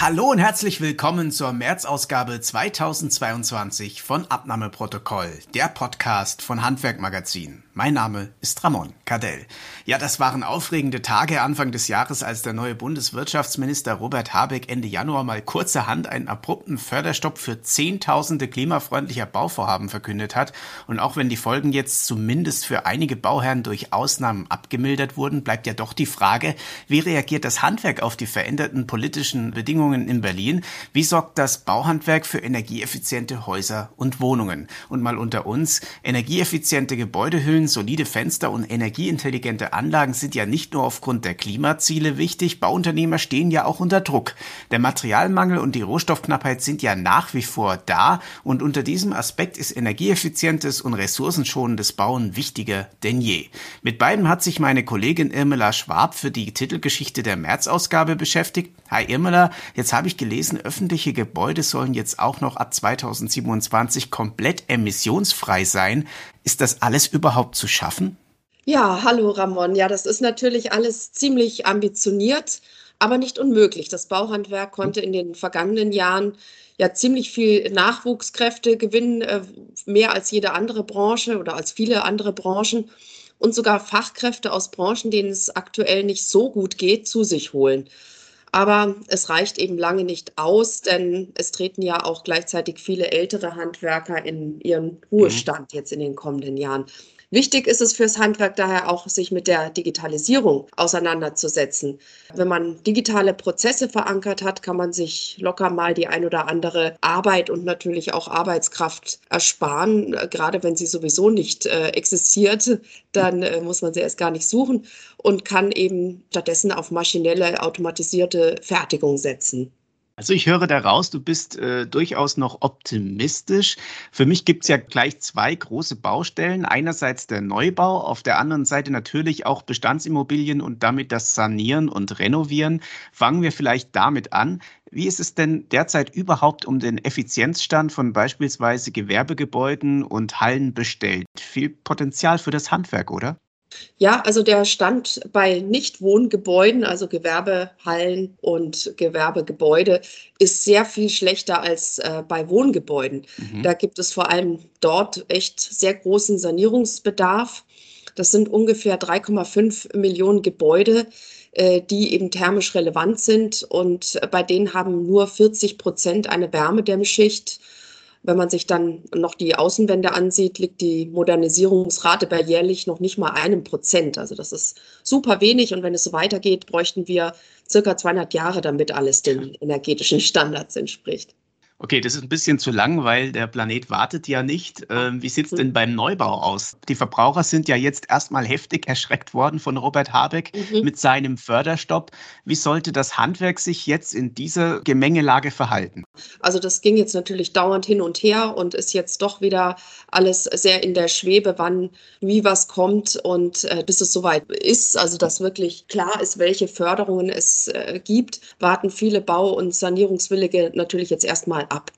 Hallo und herzlich willkommen zur März-Ausgabe 2022 von Abnahmeprotokoll, der Podcast von Handwerkmagazin. Mein Name ist Ramon Cadell. Ja, das waren aufregende Tage Anfang des Jahres, als der neue Bundeswirtschaftsminister Robert Habeck Ende Januar mal kurzerhand einen abrupten Förderstopp für Zehntausende klimafreundlicher Bauvorhaben verkündet hat. Und auch wenn die Folgen jetzt zumindest für einige Bauherren durch Ausnahmen abgemildert wurden, bleibt ja doch die Frage, wie reagiert das Handwerk auf die veränderten politischen Bedingungen in Berlin? Wie sorgt das Bauhandwerk für energieeffiziente Häuser und Wohnungen? Und mal unter uns, energieeffiziente Gebäudehüllen solide Fenster und energieintelligente Anlagen sind ja nicht nur aufgrund der Klimaziele wichtig, Bauunternehmer stehen ja auch unter Druck. Der Materialmangel und die Rohstoffknappheit sind ja nach wie vor da und unter diesem Aspekt ist energieeffizientes und ressourcenschonendes Bauen wichtiger denn je. Mit beiden hat sich meine Kollegin Irmela Schwab für die Titelgeschichte der März-Ausgabe beschäftigt. Hi Irmela, jetzt habe ich gelesen, öffentliche Gebäude sollen jetzt auch noch ab 2027 komplett emissionsfrei sein. Ist das alles überhaupt zu schaffen? Ja, hallo Ramon. Ja, das ist natürlich alles ziemlich ambitioniert, aber nicht unmöglich. Das Bauhandwerk konnte in den vergangenen Jahren ja ziemlich viel Nachwuchskräfte gewinnen, äh, mehr als jede andere Branche oder als viele andere Branchen und sogar Fachkräfte aus Branchen, denen es aktuell nicht so gut geht, zu sich holen. Aber es reicht eben lange nicht aus, denn es treten ja auch gleichzeitig viele ältere Handwerker in ihren Ruhestand jetzt in den kommenden Jahren. Wichtig ist es fürs Handwerk daher auch, sich mit der Digitalisierung auseinanderzusetzen. Wenn man digitale Prozesse verankert hat, kann man sich locker mal die ein oder andere Arbeit und natürlich auch Arbeitskraft ersparen. Gerade wenn sie sowieso nicht äh, existiert, dann äh, muss man sie erst gar nicht suchen und kann eben stattdessen auf maschinelle, automatisierte Fertigung setzen. Also ich höre daraus, du bist äh, durchaus noch optimistisch. Für mich gibt es ja gleich zwei große Baustellen. Einerseits der Neubau, auf der anderen Seite natürlich auch Bestandsimmobilien und damit das Sanieren und Renovieren. Fangen wir vielleicht damit an. Wie ist es denn derzeit überhaupt um den Effizienzstand von beispielsweise Gewerbegebäuden und Hallen bestellt? Viel Potenzial für das Handwerk, oder? Ja, also der Stand bei Nichtwohngebäuden, also Gewerbehallen und Gewerbegebäude, ist sehr viel schlechter als äh, bei Wohngebäuden. Mhm. Da gibt es vor allem dort echt sehr großen Sanierungsbedarf. Das sind ungefähr 3,5 Millionen Gebäude, äh, die eben thermisch relevant sind und bei denen haben nur 40 Prozent eine Wärmedämmschicht wenn man sich dann noch die Außenwände ansieht, liegt die Modernisierungsrate bei jährlich noch nicht mal einem Prozent. Also das ist super wenig. Und wenn es so weitergeht, bräuchten wir circa 200 Jahre, damit alles den energetischen Standards entspricht. Okay, das ist ein bisschen zu lang, weil der Planet wartet ja nicht. Ähm, wie sieht es denn beim Neubau aus? Die Verbraucher sind ja jetzt erstmal heftig erschreckt worden von Robert Habeck mhm. mit seinem Förderstopp. Wie sollte das Handwerk sich jetzt in dieser Gemengelage verhalten? Also das ging jetzt natürlich dauernd hin und her und ist jetzt doch wieder alles sehr in der Schwebe, wann wie was kommt und äh, bis es soweit ist, also dass wirklich klar ist, welche Förderungen es äh, gibt, warten viele Bau- und Sanierungswillige natürlich jetzt erstmal ab.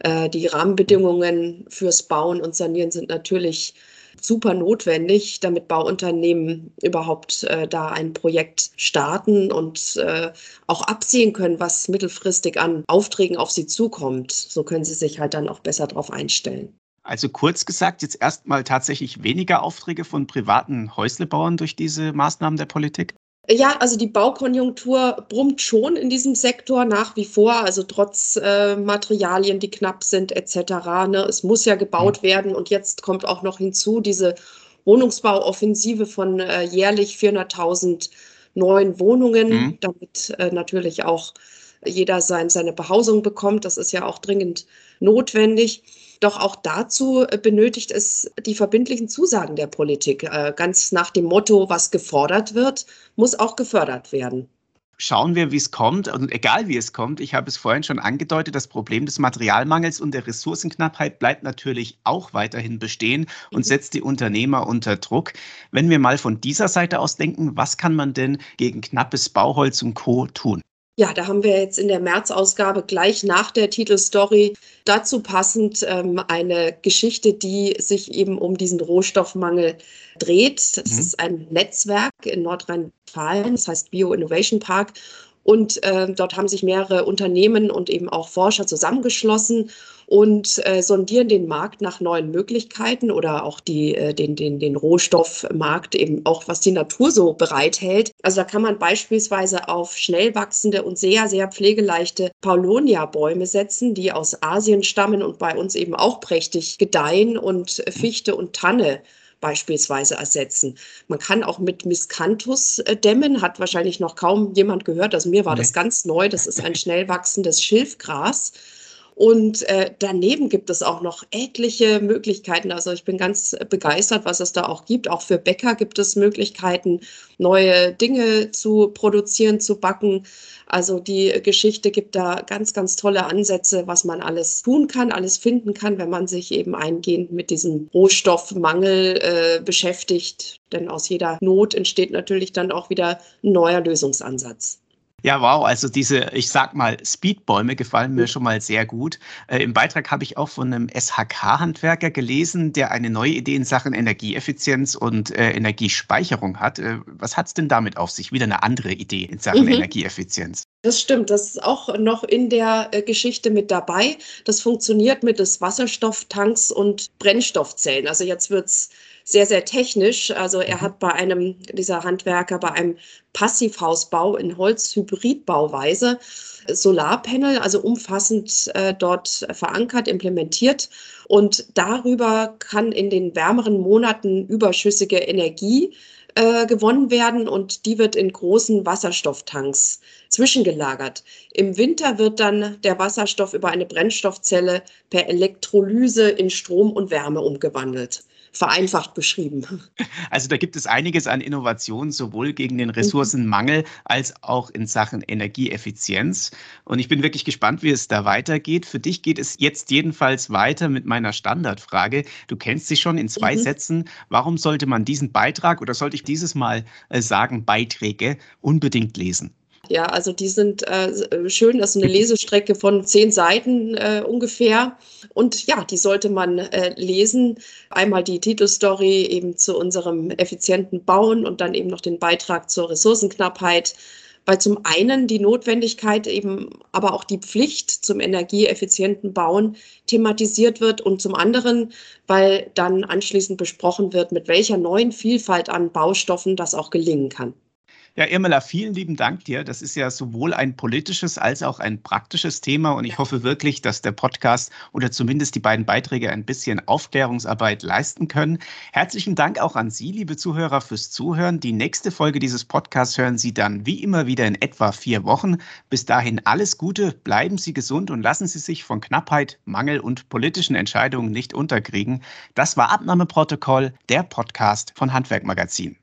Äh, die Rahmenbedingungen fürs Bauen und Sanieren sind natürlich super notwendig, damit Bauunternehmen überhaupt äh, da ein Projekt starten und äh, auch absehen können, was mittelfristig an Aufträgen auf sie zukommt. So können sie sich halt dann auch besser darauf einstellen. Also kurz gesagt, jetzt erstmal tatsächlich weniger Aufträge von privaten Häuslebauern durch diese Maßnahmen der Politik? Ja, also die Baukonjunktur brummt schon in diesem Sektor nach wie vor, also trotz äh, Materialien, die knapp sind etc. Ne? Es muss ja gebaut mhm. werden und jetzt kommt auch noch hinzu diese Wohnungsbauoffensive von äh, jährlich 400.000 neuen Wohnungen, mhm. damit äh, natürlich auch jeder sein, seine Behausung bekommt. Das ist ja auch dringend notwendig. Doch auch dazu äh, benötigt es die verbindlichen Zusagen der Politik. Äh, ganz nach dem Motto, was gefordert wird, muss auch gefördert werden. schauen wir, wie es kommt. Und egal wie es kommt, ich habe es vorhin schon angedeutet, das Problem des Materialmangels und der Ressourcenknappheit bleibt natürlich auch weiterhin bestehen und mhm. setzt die Unternehmer unter Druck. Wenn wir mal von dieser Seite aus denken, was kann man denn gegen knappes Bauholz und Co. tun? Ja, da haben wir jetzt in der März-Ausgabe gleich nach der Titelstory dazu passend ähm, eine Geschichte, die sich eben um diesen Rohstoffmangel dreht. Das mhm. ist ein Netzwerk in Nordrhein-Westfalen, das heißt Bio Innovation Park. Und äh, dort haben sich mehrere Unternehmen und eben auch Forscher zusammengeschlossen und äh, sondieren den Markt nach neuen Möglichkeiten oder auch die, äh, den, den, den Rohstoffmarkt eben auch, was die Natur so bereithält. Also da kann man beispielsweise auf schnell wachsende und sehr, sehr pflegeleichte Paulonia-Bäume setzen, die aus Asien stammen und bei uns eben auch prächtig gedeihen und Fichte und Tanne beispielsweise ersetzen. Man kann auch mit Miscanthus äh, dämmen, hat wahrscheinlich noch kaum jemand gehört. Also mir war nee. das ganz neu. Das ist ein schnell wachsendes Schilfgras. Und äh, daneben gibt es auch noch etliche Möglichkeiten. Also ich bin ganz begeistert, was es da auch gibt. Auch für Bäcker gibt es Möglichkeiten, neue Dinge zu produzieren, zu backen. Also die Geschichte gibt da ganz, ganz tolle Ansätze, was man alles tun kann, alles finden kann, wenn man sich eben eingehend mit diesem Rohstoffmangel äh, beschäftigt. Denn aus jeder Not entsteht natürlich dann auch wieder ein neuer Lösungsansatz. Ja, wow. Also diese, ich sag mal, Speedbäume gefallen mir schon mal sehr gut. Äh, Im Beitrag habe ich auch von einem SHK-Handwerker gelesen, der eine neue Idee in Sachen Energieeffizienz und äh, Energiespeicherung hat. Äh, was hat es denn damit auf sich? Wieder eine andere Idee in Sachen mhm. Energieeffizienz. Das stimmt, das ist auch noch in der äh, Geschichte mit dabei. Das funktioniert mit des Wasserstofftanks und Brennstoffzellen. Also jetzt wird es sehr, sehr technisch. Also er mhm. hat bei einem, dieser Handwerker, bei einem Passivhausbau in Holzhybridbauweise Solarpanel, also umfassend äh, dort verankert, implementiert. Und darüber kann in den wärmeren Monaten überschüssige Energie äh, gewonnen werden und die wird in großen Wasserstofftanks zwischengelagert. Im Winter wird dann der Wasserstoff über eine Brennstoffzelle per Elektrolyse in Strom und Wärme umgewandelt vereinfacht beschrieben. Also da gibt es einiges an Innovationen, sowohl gegen den Ressourcenmangel als auch in Sachen Energieeffizienz. Und ich bin wirklich gespannt, wie es da weitergeht. Für dich geht es jetzt jedenfalls weiter mit meiner Standardfrage. Du kennst sie schon in zwei mhm. Sätzen. Warum sollte man diesen Beitrag oder sollte ich dieses Mal äh, sagen, Beiträge unbedingt lesen? Ja, also die sind äh, schön. Das ist eine Lesestrecke von zehn Seiten äh, ungefähr. Und ja, die sollte man äh, lesen. Einmal die Titelstory eben zu unserem effizienten Bauen und dann eben noch den Beitrag zur Ressourcenknappheit. Weil zum einen die Notwendigkeit eben, aber auch die Pflicht zum energieeffizienten Bauen thematisiert wird und zum anderen, weil dann anschließend besprochen wird, mit welcher neuen Vielfalt an Baustoffen das auch gelingen kann. Ja, Irmela, vielen lieben Dank dir. Das ist ja sowohl ein politisches als auch ein praktisches Thema und ich hoffe wirklich, dass der Podcast oder zumindest die beiden Beiträge ein bisschen Aufklärungsarbeit leisten können. Herzlichen Dank auch an Sie, liebe Zuhörer, fürs Zuhören. Die nächste Folge dieses Podcasts hören Sie dann wie immer wieder in etwa vier Wochen. Bis dahin alles Gute, bleiben Sie gesund und lassen Sie sich von Knappheit, Mangel und politischen Entscheidungen nicht unterkriegen. Das war Abnahmeprotokoll, der Podcast von Handwerkmagazin.